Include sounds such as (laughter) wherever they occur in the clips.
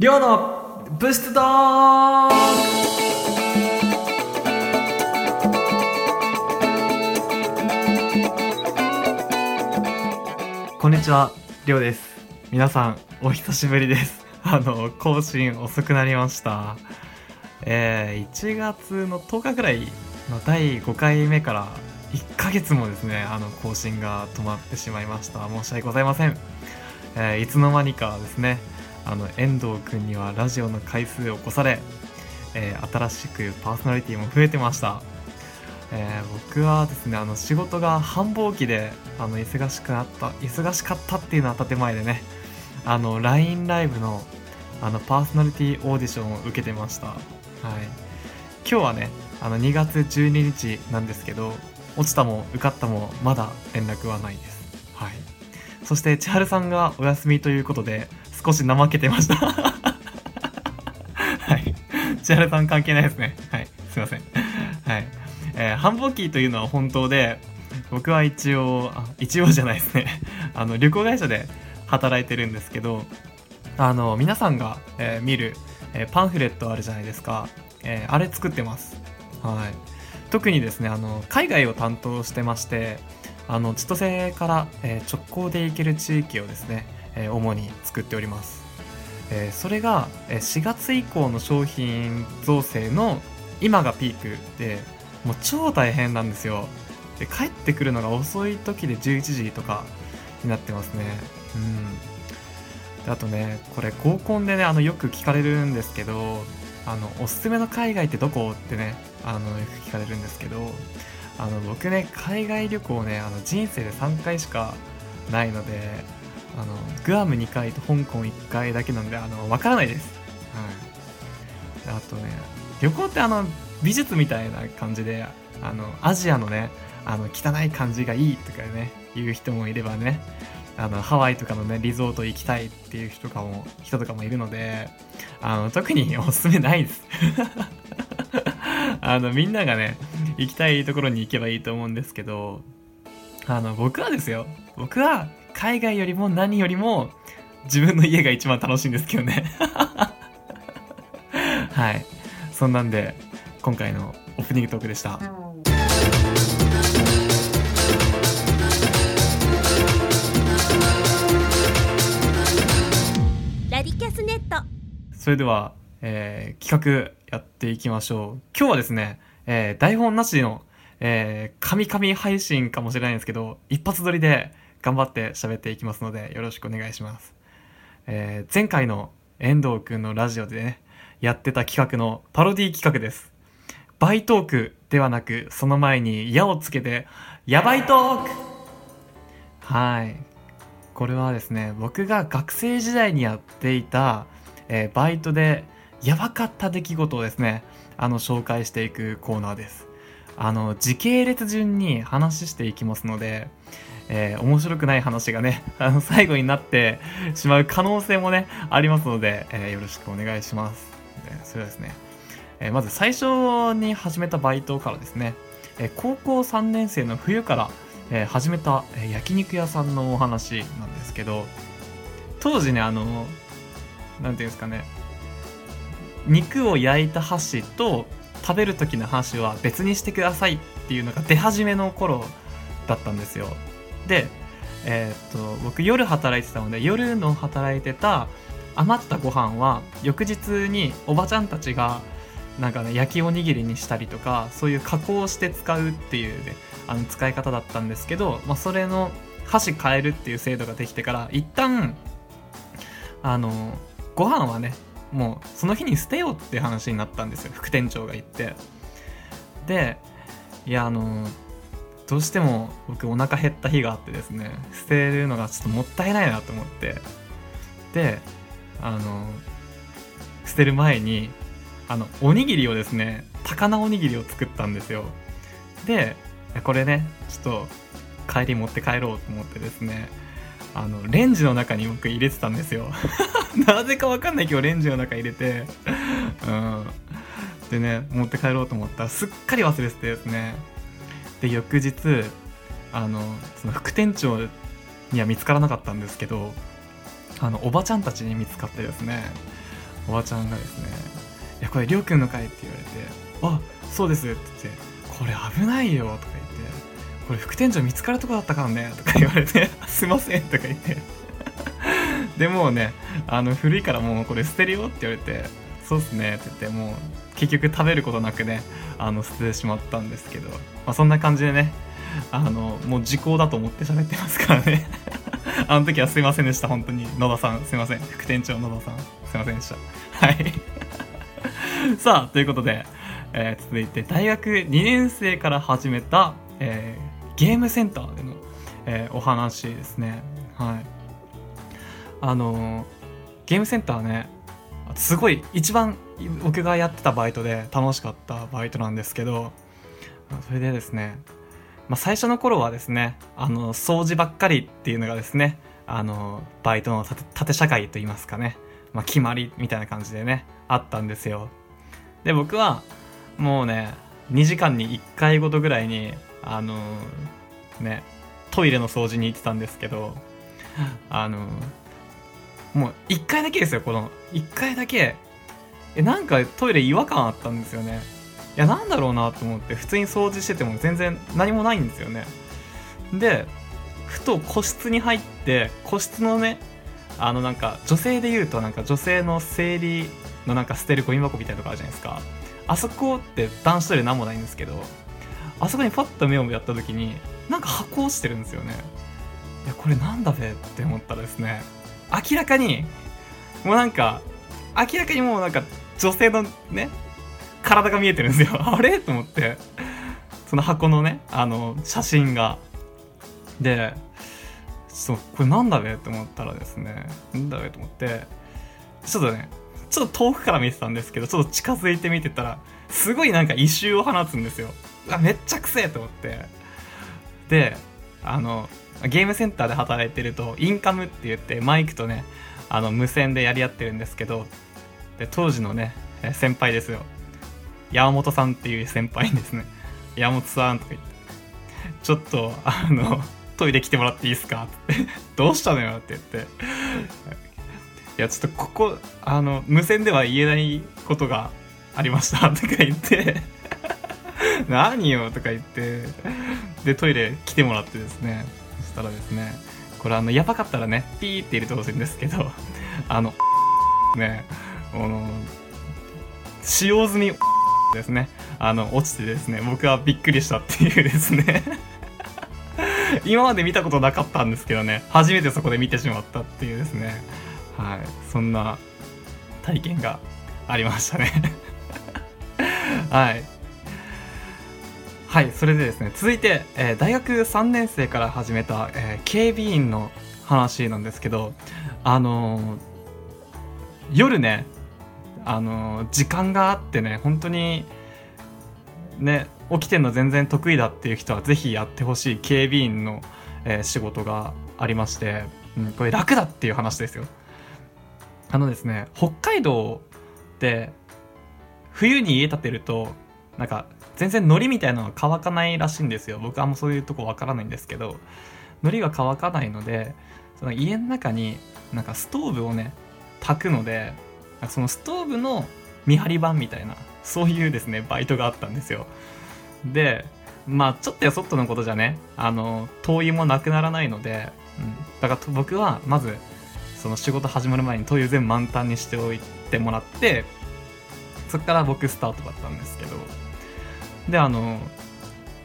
りょうのブストドーンこんにちは、りょうです。皆さん、お久しぶりです。(laughs) あの、更新遅くなりました。えー、1月の10日ぐらいの第5回目から1ヶ月もですね、あの、更新が止まってしまいました。申し訳ございません。えーいつの間にかですね、あの遠藤くんにはラジオの回数を越され、えー新しくパーソナリティも増えてました、えー僕はですねあの仕事が繁忙期であの忙しくなった忙しかったっていうのは建前でねあの LINE ライブのあのパーソナリティオーディションを受けてました。はい。今日はねあの2月12日なんですけど落ちたも受かったもまだ連絡はないです。はい。そして千春さんがお休みということで少し怠けてました。(laughs) はい。千春さん関係ないですね。はい。すいません。はい、えー繁忙期というのは本当で僕は一応あ一応じゃないですね。(laughs) あの旅行会社で働いてるんですけどあの皆さんが、えー見る、えーパンフレットあるじゃないですか、えーあれ作ってます。はい。特にですねあの海外を担当してましてあの千歳から、えー直行で行ける地域をですね、え主に作っております、えそれが、4月以降の商品造成の今がピークでもう超大変なんですよ。で帰ってくるのが遅い時で11時とかになってますね。うん。であとねこれ合コンでねあのよく聞かれるんですけどあのおすすめの海外ってどこってねあのよく聞かれるんですけどあの僕ね海外旅行ねあの人生で3回しかないのであのグアム2回と香港1回だけなんであのわからないです、はい、であとね旅行ってあの美術みたいな感じであのアジアのねあの汚い感じがいいとかね言う人もいればねあのハワイとかのねリゾート行きたいっていう人とかも人とかもいるのであの特に (laughs) おすすめないです。(laughs) あのみんながね行きたいところに行けばいいと思うんですけどあの僕はですよ。僕は海外よりも何よりも自分の家が一番楽しいんですけどね。(laughs) はい。そんなんで今回のオープニングトークでした。ラディキャスネット。それでは、えー企画やっていきましょう。今日はですね、えー台本なしの、えー、神々配信かもしれないんですけど一発撮りで頑張って喋っていきますのでよろしくお願いします、えー前回の遠藤くんのラジオでねやってた企画のパロディ企画です。バイトークではなくその前に「矢」をつけて「やばいトーク」はい。これはですね僕が学生時代にやっていた、えーバイトでやばかった出来事をですねあの紹介していくコーナーです。あの時系列順に話していきますので、えー面白くない話がね (laughs) あの最後になってしまう可能性もねありますので、えーよろしくお願いします。でそれではですね、えまず最初に始めたバイトからですね、え高校3年生の冬から、え始めた、え焼肉屋さんのお話なんですけど当時ねあのなんていうんですかね肉を焼いた箸と食べる時の箸は別にしてくださいっていうのが出始めの頃だったんですよ。でえーっと僕夜働いてたので夜の働いてた余ったご飯は翌日におばちゃんたちがなんかね焼きおにぎりにしたりとかそういう加工して使うっていうねあの使い方だったんですけど、まあ、それの箸変えるっていう制度ができてから一旦あのご飯はねもうその日に捨てようって話になったんですよ副店長が言って。でいやあのどうしても僕お腹減った日があってですね捨てるのがちょっともったいないなと思って。であの捨てる前にあのおにぎりをですね高菜おにぎりを作ったんですよ。でこれねちょっと帰り持って帰ろうと思ってですねあのレンジの中に僕入れてたんですよ。(laughs) なぜかわかんないけどレンジの中入れて。うん。でね持って帰ろうと思ったらすっかり忘れててですねで翌日あのその副店長には見つからなかったんですけどあのおばちゃんたちに見つかってですねおばちゃんがですね「いやこれりょうくんのかい?」って言われて「あそうです」って言って「これ危ないよ」とか言って「これ副店長見つかるとこだったからね」とか言われて「(laughs) すいません」とか言ってでもうねあの古いからもうこれ捨てるよって言われて「そうっすね」って言ってもう結局食べることなくねあの捨ててしまったんですけど、まあ、そんな感じでねあのもう時効だと思って喋ってますからね。(laughs) あの時はすいませんでした本当に。野田さんすいません。副店長野田さんすいませんでした。はい。(laughs) さあということで、えー、続いて大学2年生から始めた、えー、ゲームセンターでの、えー、お話ですね。はい。あのゲームセンターねすごい一番僕がやってたバイトで楽しかったバイトなんですけどそれでですねまあ、最初の頃はですねあの掃除ばっかりっていうのがですねあのバイトの縦社会といいますかね、まあ、決まりみたいな感じでねあったんですよ。で僕はもうね2時間に1回ごとぐらいにあのねトイレの掃除に行ってたんですけどあのもう1回だけですよこの1回だけえなんかトイレ違和感あったんですよね。いやなんだろうなと思って普通に掃除してても全然何もないんですよね。でふと個室に入って個室のねあのなんか女性で言うとなんか女性の生理のなんか捨てるゴミ箱みたいなとこあるじゃないですか。あそこって男子トイレ何もないんですけどあそこにパッと目をやった時になんか箱落ちてるんですよね。いやこれなんだべって思ったらですね明らかにもうなんか明らかにもうなんか女性のね体が見えてるんですよ。(laughs) あれ？と思って。その箱のねあの写真が。でそうこれなんだべ？って思ったらですね。なんだべ？と思って。ちょっとねちょっと遠くから見てたんですけどちょっと近づいて見てたらすごいなんか異臭を放つんですよ。あめっちゃくせえ！と思って。であのゲームセンターで働いてるとインカムって言ってマイクとねあの無線でやり合ってるんですけどで当時のね先輩ですよ。山本さんっていう先輩にですね、山本さんとか言って、ちょっと、あの、トイレ来てもらっていいですか？って、(laughs) どうしたのよって言って、いや、ちょっとここ、あの、無線では言えないことがありました。(laughs) とか言って。(laughs) 何よとか言って、で、トイレ来てもらってですね、そしたらですね、これあの、やばかったらね、ピーって入れてほしいんですけど、あの、ね、使用済みですね。あの落ちてですね。僕はびっくりしたっていうですね。(laughs) 今まで見たことなかったんですけどね。初めてそこで見てしまったっていうですね。はい。そんな体験がありましたね。(laughs) はい。はい。それでですね。続いて、えー、大学3年生から始めた、えー、警備員の話なんですけどあのー、夜ねあの時間があってね本当にね起きてるの全然得意だっていう人は是非やってほしい警備員の、えー、仕事がありまして、うん、これ楽だっていう話ですよ。あのですね北海道で冬に家建てるとなんか全然海苔みたいなのが乾かないらしいんですよ。僕はあんまそういうとこわからないんですけど海苔が乾かないのでその家の中になんかストーブをね炊くのでそのストーブの見張り版みたいなそういうですねバイトがあったんですよ。でまあちょっとやそっとのことじゃねあの灯油もなくならないので、うん、だから僕はまずその仕事始まる前に灯油全部満タンにしておいてもらってそっから僕スタートだったんですけどであの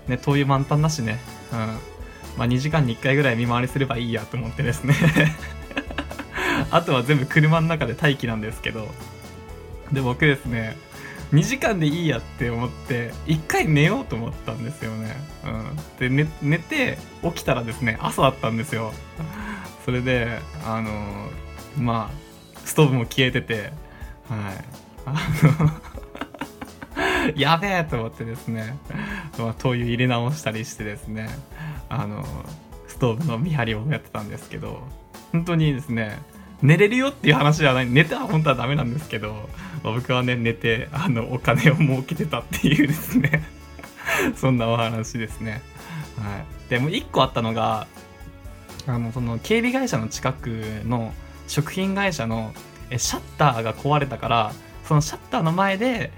ね灯油満タンだしねうん。まあ2時間に1回ぐらい見回りすればいいやと思ってですね。(laughs) あとは全部車の中で待機なんですけど。で僕ですね2時間でいいやって思って1回寝ようと思ったんですよね、うん、で、寝て起きたらですね朝だったんですよ。それであのまあストーブも消えててはい。あの (laughs) やべえと思ってですね、まあ、灯油入れ直したりしてですねあのストーブの見張りをやってたんですけど本当にですね寝れるよっていう話じゃない。寝ては本当はダメなんですけど、まあ、僕はね寝てあのお金を儲けてたっていうですね。(laughs) そんなお話ですね。はい。でも1個あったのがあのその警備会社の近くの食品会社のシャッターが壊れたからそのシャッターの前で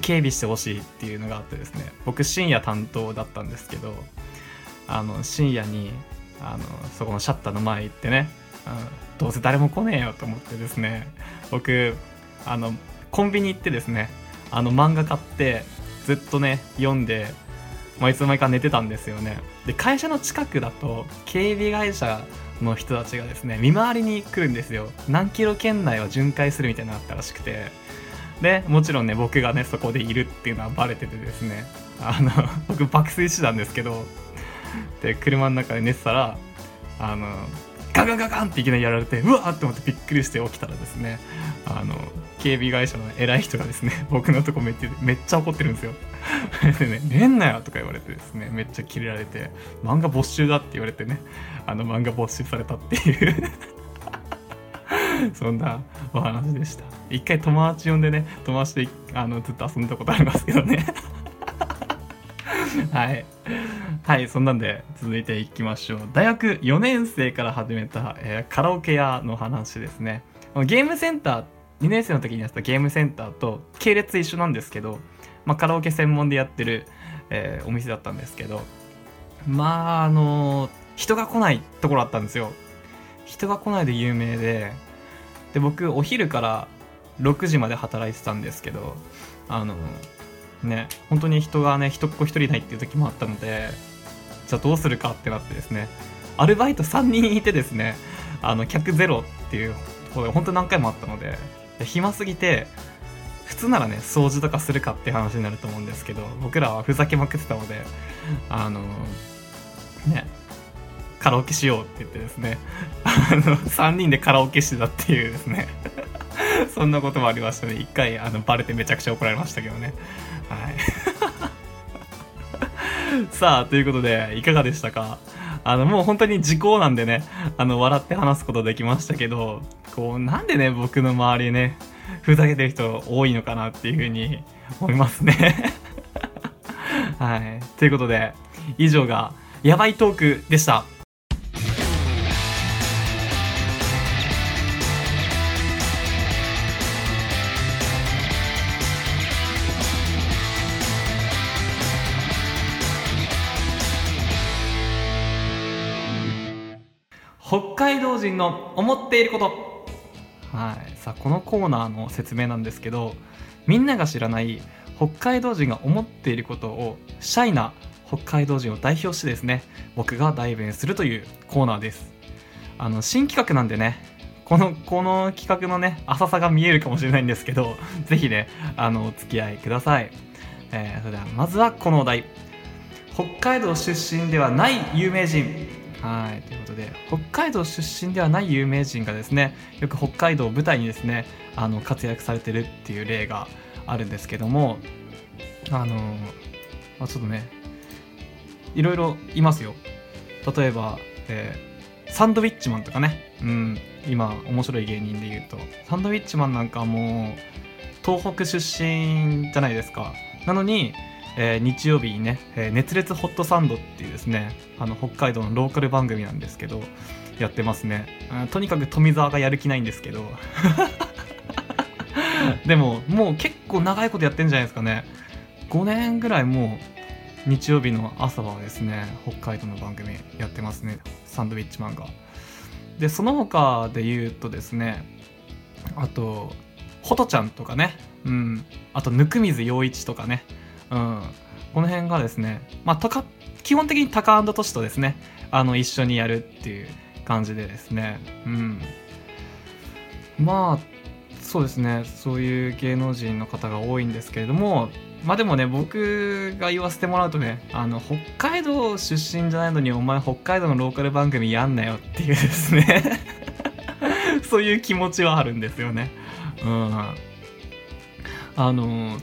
警備してほしいっていうのがあってですね。僕深夜担当だったんですけどあの深夜にあのそこのシャッターの前行ってね、どうせ誰も来ねえよと思ってですね。僕あのコンビニ行ってですねあの漫画買ってずっとね読んで、まあ、いつの間にか寝てたんですよね。で会社の近くだと警備会社の人たちがですね見回りに来るんですよ。何キロ圏内を巡回するみたいなのあったらしくて。でもちろんね僕がねそこでいるっていうのはバレててですね。あの僕爆睡してたんですけど。で車の中で寝てたらあのガガガガンっていきなりやられてうわーって思ってびっくりして起きたらですねあの警備会社の偉い人がですね (laughs) 僕のとこめっちゃめっちゃ怒ってるんですよ。(laughs) でね「寝んなよ」とか言われてですねめっちゃキレられて漫画没収だって言われてねあの漫画没収されたっていう。(laughs) そんなお話でした。一回友達呼んでね友達であのずっと遊んだことありますけどね。はい。(laughs) はいそんなんで続いていきましょう。大学4年生から始めた、えー、カラオケ屋の話ですね。ゲームセンター2年生の時にやったゲームセンターと系列一緒なんですけど、まあ、カラオケ専門でやってる、えー、お店だったんですけどまああのー、人が来ないところだったんですよ。人が来ないで有名でで僕お昼から6時まで働いてたんですけどあのね本当に人がね一っ子一人ないっていう時もあったのでじゃあどうするかってなってですねアルバイト3人いてですねあの客ゼロっていうころが本当何回もあったので暇すぎて普通ならね掃除とかするかって話になると思うんですけど僕らはふざけまくってたのであのねカラオケしようって言ってですねあの3人でカラオケしてたっていうですねそんなこともありましたね。一回あのバレてめちゃくちゃ怒られましたけどね。はい。(laughs) さあということでいかがでしたか？あのもう本当に時効なんでねあの笑って話すことできましたけどこうなんでね僕の周りねふざけてる人多いのかなっていうふうに思いますね。(laughs) はい。ということで以上がやばいトークでした。北海道人の思っていること。はい。さあこのコーナーの説明なんですけどみんなが知らない北海道人が思っていることをシャイな北海道人を代表してですね僕が代弁するというコーナーです。あの新企画なんでねこのこの企画のね浅さが見えるかもしれないんですけど (laughs) 是非ねあのお付き合いください、えー、それではまずはこのお題。北海道出身ではない有名人。はいということで北海道出身ではない有名人がですねよく北海道を舞台にですねあの活躍されてるっていう例があるんですけどもあの、まあ、ちょっとねいろいろいますよ。例えば、えー、サンドウィッチマンとかね。うん今面白い芸人で言うと。サンドウィッチマンなんかもう東北出身じゃないですか。なのにえー、日曜日にね、えー、熱烈ホットサンドっていうですねあの北海道のローカル番組なんですけどやってますね、うん、とにかく富澤がやる気ないんですけど。(laughs) でももう結構長いことやってんじゃないですかね。5年ぐらいもう日曜日の朝はですね北海道の番組やってますね。サンドウィッチマンが。でその他で言うとですねあとホトちゃんとかね。うん。あと温水洋一とかね。うん、この辺がですね、まあ、基本的にタカトシとですねあの一緒にやるっていう感じでですね、うん、まあそうですね。そういう芸能人の方が多いんですけれどもまあでもね僕が言わせてもらうとねあの北海道出身じゃないのにお前北海道のローカル番組やんなよっていうですね。(laughs) そういう気持ちはあるんですよね。うん、あの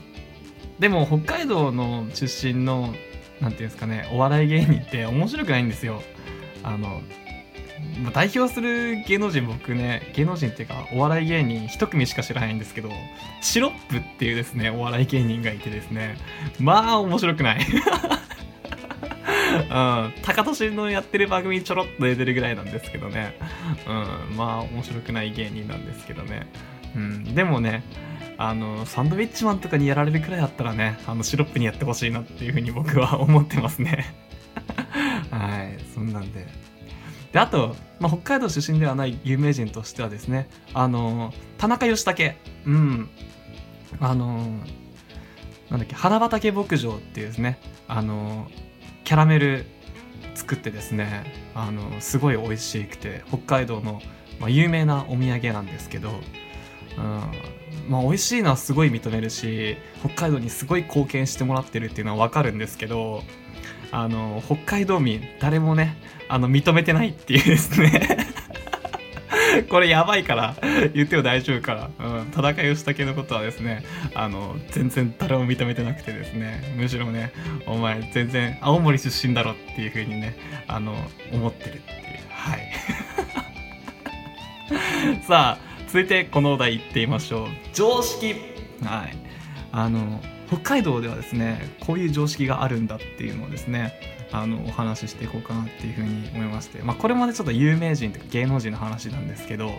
でも北海道の出身の何ていうんですかねお笑い芸人って面白くないんですよ。あの代表する芸能人僕ね芸能人っていうかお笑い芸人一組しか知らないんですけどシロップっていうですねお笑い芸人がいてですねまあ面白くない。(laughs) うん、高俊のやってる番組ちょろっと出てるぐらいなんですけどね、うん、まあ面白くない芸人なんですけどね。うん、でもねあのサンドウィッチマンとかにやられるくらいだったらねあのシロップにやってほしいなっていうふうに僕は (laughs) 思ってますね。(laughs) はいそんなんで。であと、まあ、北海道出身ではない有名人としてはですねあの田中義武。うん。あのなんだっけ花畑牧場っていうですねあのキャラメル作ってですねあのすごい美味しくて北海道の、まあ、有名なお土産なんですけど、うん。まあ、美味しいのはすごい認めるし北海道にすごい貢献してもらってるっていうのは分かるんですけどあの北海道民誰もねあの認めてないっていうですね。(laughs) これやばいから言っても大丈夫から、うん、田中義武のことはですねあの全然誰も認めてなくてですね。むしろねお前全然青森出身だろっていう風にねあの思ってるっていう。はい。(laughs) さあ続いてこのお題いってみましょう。常識。はい。あの北海道ではですねこういう常識があるんだっていうのをですねあのお話ししていこうかなっていうふうに思いまして、まあ、これもねちょっと有名人とか芸能人の話なんですけど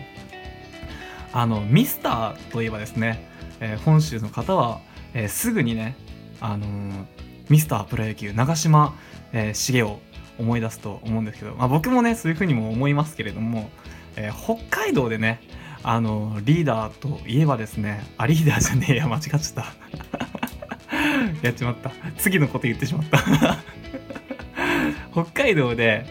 あのミスターといえばですね、えー、本州の方は、えー、すぐにね、あのー、ミスタープロ野球長嶋、えー、茂を思い出すと思うんですけど、まあ、僕もねそういうふうにも思いますけれども、え北海道でねあのリーダーといえばですねあリーダーじゃねえや間違っちゃった。(laughs) やっちまった。次のこと言ってしまった。(laughs) 北海道で、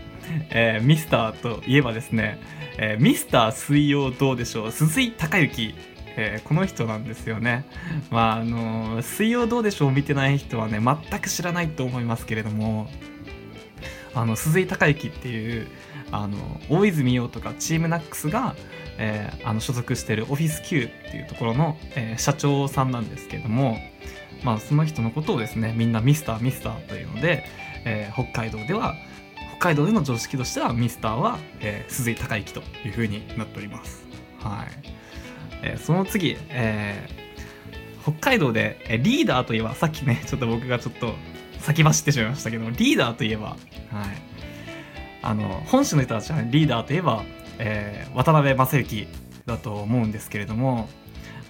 えー、ミスターといえばですね、えー、ミスター水曜どうでしょう。鈴井孝之。えー、この人なんですよね。まああのー、水曜どうでしょう見てない人はね全く知らないと思いますけれどもあの鈴井孝之っていうあの大泉洋とかチームナックスが、えー、あの所属してるオフィス Q っていうところの、えー、社長さんなんですけども、まあ、その人のことをですねみんなミスターミスターというので、えー、北海道では北海道での常識としてはミスターは、えー、鈴井孝之というふうになっております。はいえー、その次、えー、北海道で、え、リーダーといえばさっきねちょっと僕がちょっと先走ってしまいましたけどリーダーといえば、はい、あの本州の人たちはリーダーといえば、えー、渡辺正行だと思うんですけれども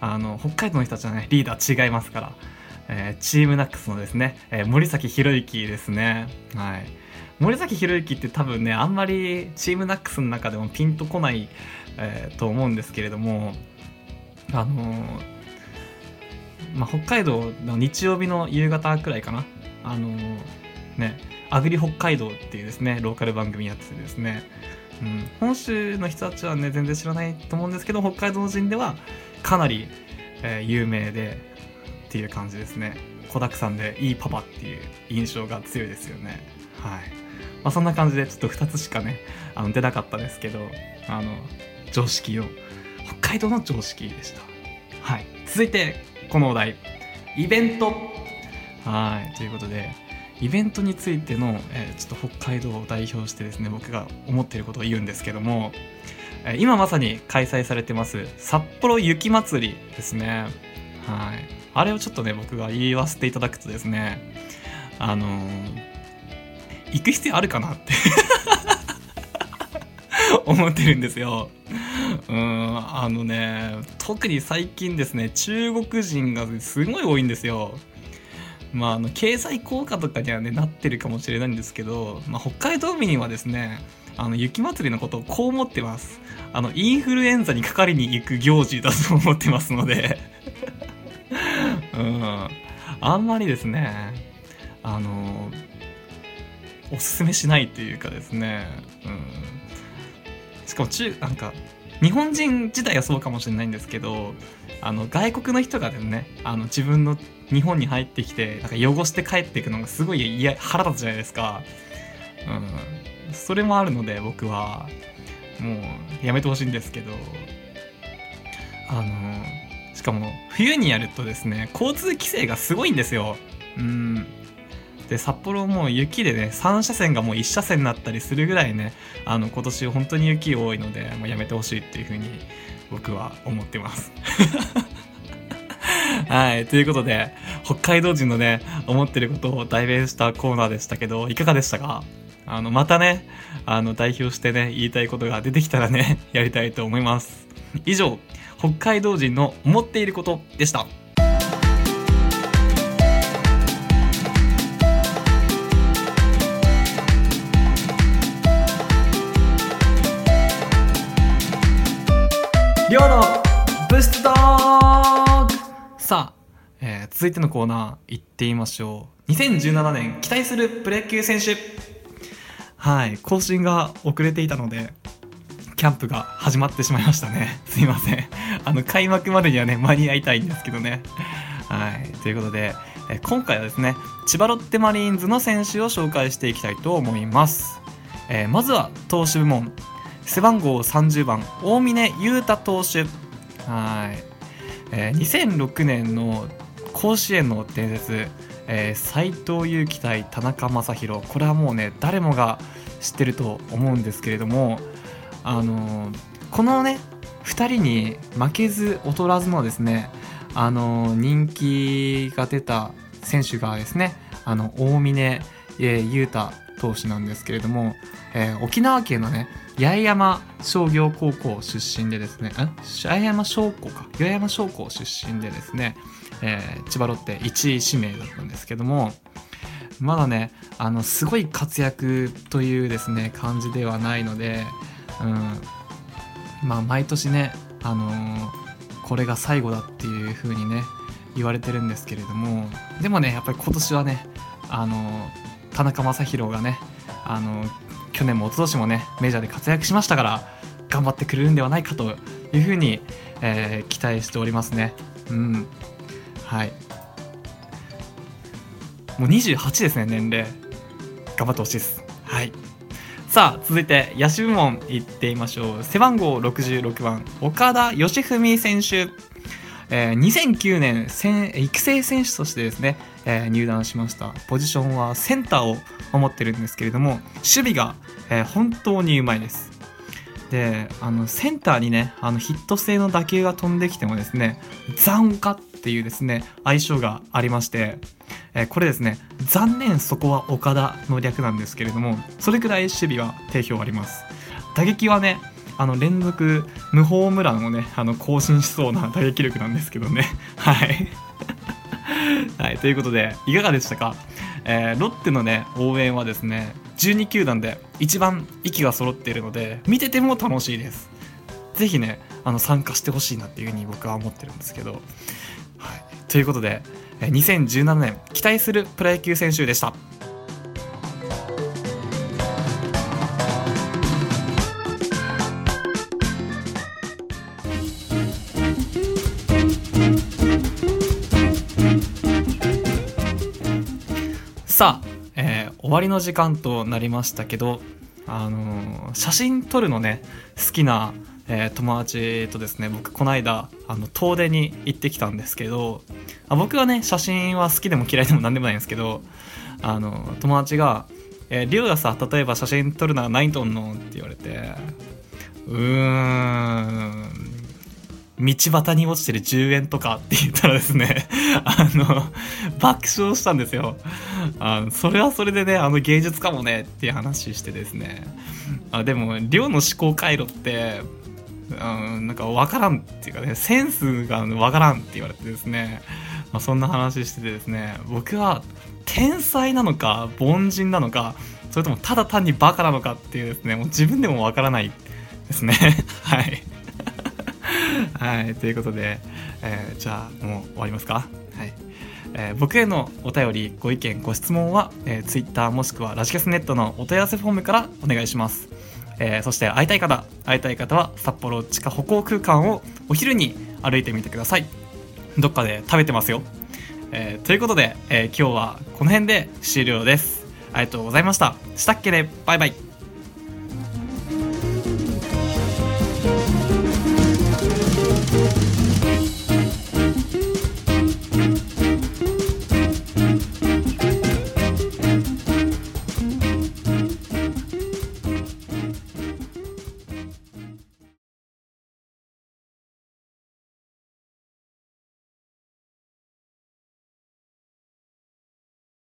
あの北海道の人たちはねリーダー違いますから、えー、チームナックスのですね、えー、森崎博之ですね。はい。森崎博之って多分ねあんまりチームナックスの中でもピンとこない、えー、と思うんですけれどもあのまあ、北海道の日曜日の夕方くらいかな。あのねアグリ北海道っていうですねローカル番組やっててですね、うん、本州の人たちはね全然知らないと思うんですけど北海道人ではかなり、えー、有名でっていう感じですね。子だくさんでいいパパっていう印象が強いですよね。はい、まあ、そんな感じでちょっと2つしかねあの出なかったですけどあの常識を。北海道の常識でした。はい。続いてこのお題。イベント。はい。ということでイベントについての、えー、ちょっと北海道を代表してですね僕が思っていることを言うんですけども、えー、今まさに開催されてます札幌雪まつりですねはいあれをちょっとね僕が言わせていただくとですねあのー、行く必要あるかなって (laughs) 思ってるんですよ。うん、あのね、特に最近ですね、中国人がすごい多いんですよ。まあ、あの経済効果とかには、ね、なってるかもしれないんですけど、まあ、北海道民はですねあの雪まつりのことをこう思ってます。あのインフルエンザにかかりに行く行事だと思ってますので。うん。あんまりですねあのおすすめしないというかですね、うん、しかも中なんか日本人自体はそうかもしれないんですけどあの外国の人がですねあの自分の日本に入ってきてなんか汚して帰っていくのがすごい腹立つじゃないですか、うん、それもあるので僕は。もうやめてほしいんですけど。あのしかも冬にやるとですね交通規制がすごいんですよ。うん。で札幌も雪でね3車線がもう1車線になったりするぐらいねあの今年本当に雪多いのでもうやめてほしいっていう風に僕は思ってます。(laughs) はい。ということで、北海道人のね、思ってることを代弁したコーナーでしたけど、いかがでしたか？あの、またね、あの、代表してね、言いたいことが出てきたらね、(laughs) やりたいと思います。以上北海道人の思っていることでしたりょうのブストークさあ、えー続いてのコーナー行ってみましょう。2017年期待するプロ野球選手。はい更新が遅れていたのでキャンプが始まってしまいましたね。(laughs) すいません。あの開幕までにはね間に合いたいんですけどね。はいということで、えー今回はですね千葉ロッテマリーンズの選手を紹介していきたいと思います、えーまずは投手部門。背番号30番大峰雄太投手。はい、えー2006年の甲子園の伝説えー斎藤佑樹対田中将大。これはもうね誰もが知ってると思うんですけれどもあのーこのね2人に負けず劣らずのですねあのー人気が出た選手がですねあの大峰、えー雄太投手なんですけれども、えー沖縄県のね八重山商業高校出身でですね八重山商工か。八重山商工出身でですね、えー千葉ロッテ1位指名だったんですけどもまだねあのすごい活躍というですね感じではないので、うん、まあ毎年ね、あのーこれが最後だっていう風にね言われてるんですけれどもでもねやっぱり今年はね、あのー田中将大がね、あのー去年も一昨年もねメジャーで活躍しましたから頑張ってくれるんではないかという風に、えー期待しておりますね。うん。はい。もう28ですね年齢。頑張ってほしいです。はい。さあ続いて野手部門いってみましょう。背番号66番岡田義文選手。えー2009年育成選手としてですね、えー入団しました。ポジションはセンターを守ってるんですけれども守備が、えー本当にうまいです。であのセンターにねあのヒット性の打球が飛んできてもですね残花っていうですね相性がありまして、えーこれですね残念そこは岡田の略なんですけれどもそれくらい守備は定評あります。打撃はねあの連続無ホームランをねあの更新しそうな打撃力なんですけどね。はい。(laughs) はい、ということでいかがでしたか、えーロッテのね応援はですね12球団で一番息が揃っているので見てても楽しいです。ぜひねあの参加してほしいなっていうふうに僕は思ってるんですけど、はい、ということで2017年期待するプロ野球選手でした。終わりの時間となりましたけど、あのー写真撮るのね好きな、えー友達とですね僕この間あの遠出に行ってきたんですけどあ僕はね写真は好きでも嫌いでも何でもないんですけどあの友達が「えー、リオがさ例えば写真撮るなら何撮んの?」って言われてうーん道端に落ちてる10円とかって言ったらですね (laughs) あの爆笑したんですよ。あそれはそれでねあの芸術かもねっていう話してですね。あでも寮の思考回路ってうんなんか分からんっていうかねセンスが分からんって言われてですね、まあ、そんな話しててですね僕は天才なのか凡人なのかそれともただ単にバカなのかっていうですねもう自分でも分からないですね。(laughs) はい。(laughs) はい、ということで、えーじゃあもう終わりますか？はい。えー僕へのお便り、ご意見、ご質問は、えー、Twitter もしくはラジキャスネットのお問い合わせフォームからお願いします。えーそして会いたい方、会いたい方は札幌地下歩行空間をお昼に歩いてみてください。どっかで食べてますよ。えーということで、えー今日はこの辺で終了です。ありがとうございました。したっけね？バイバイ。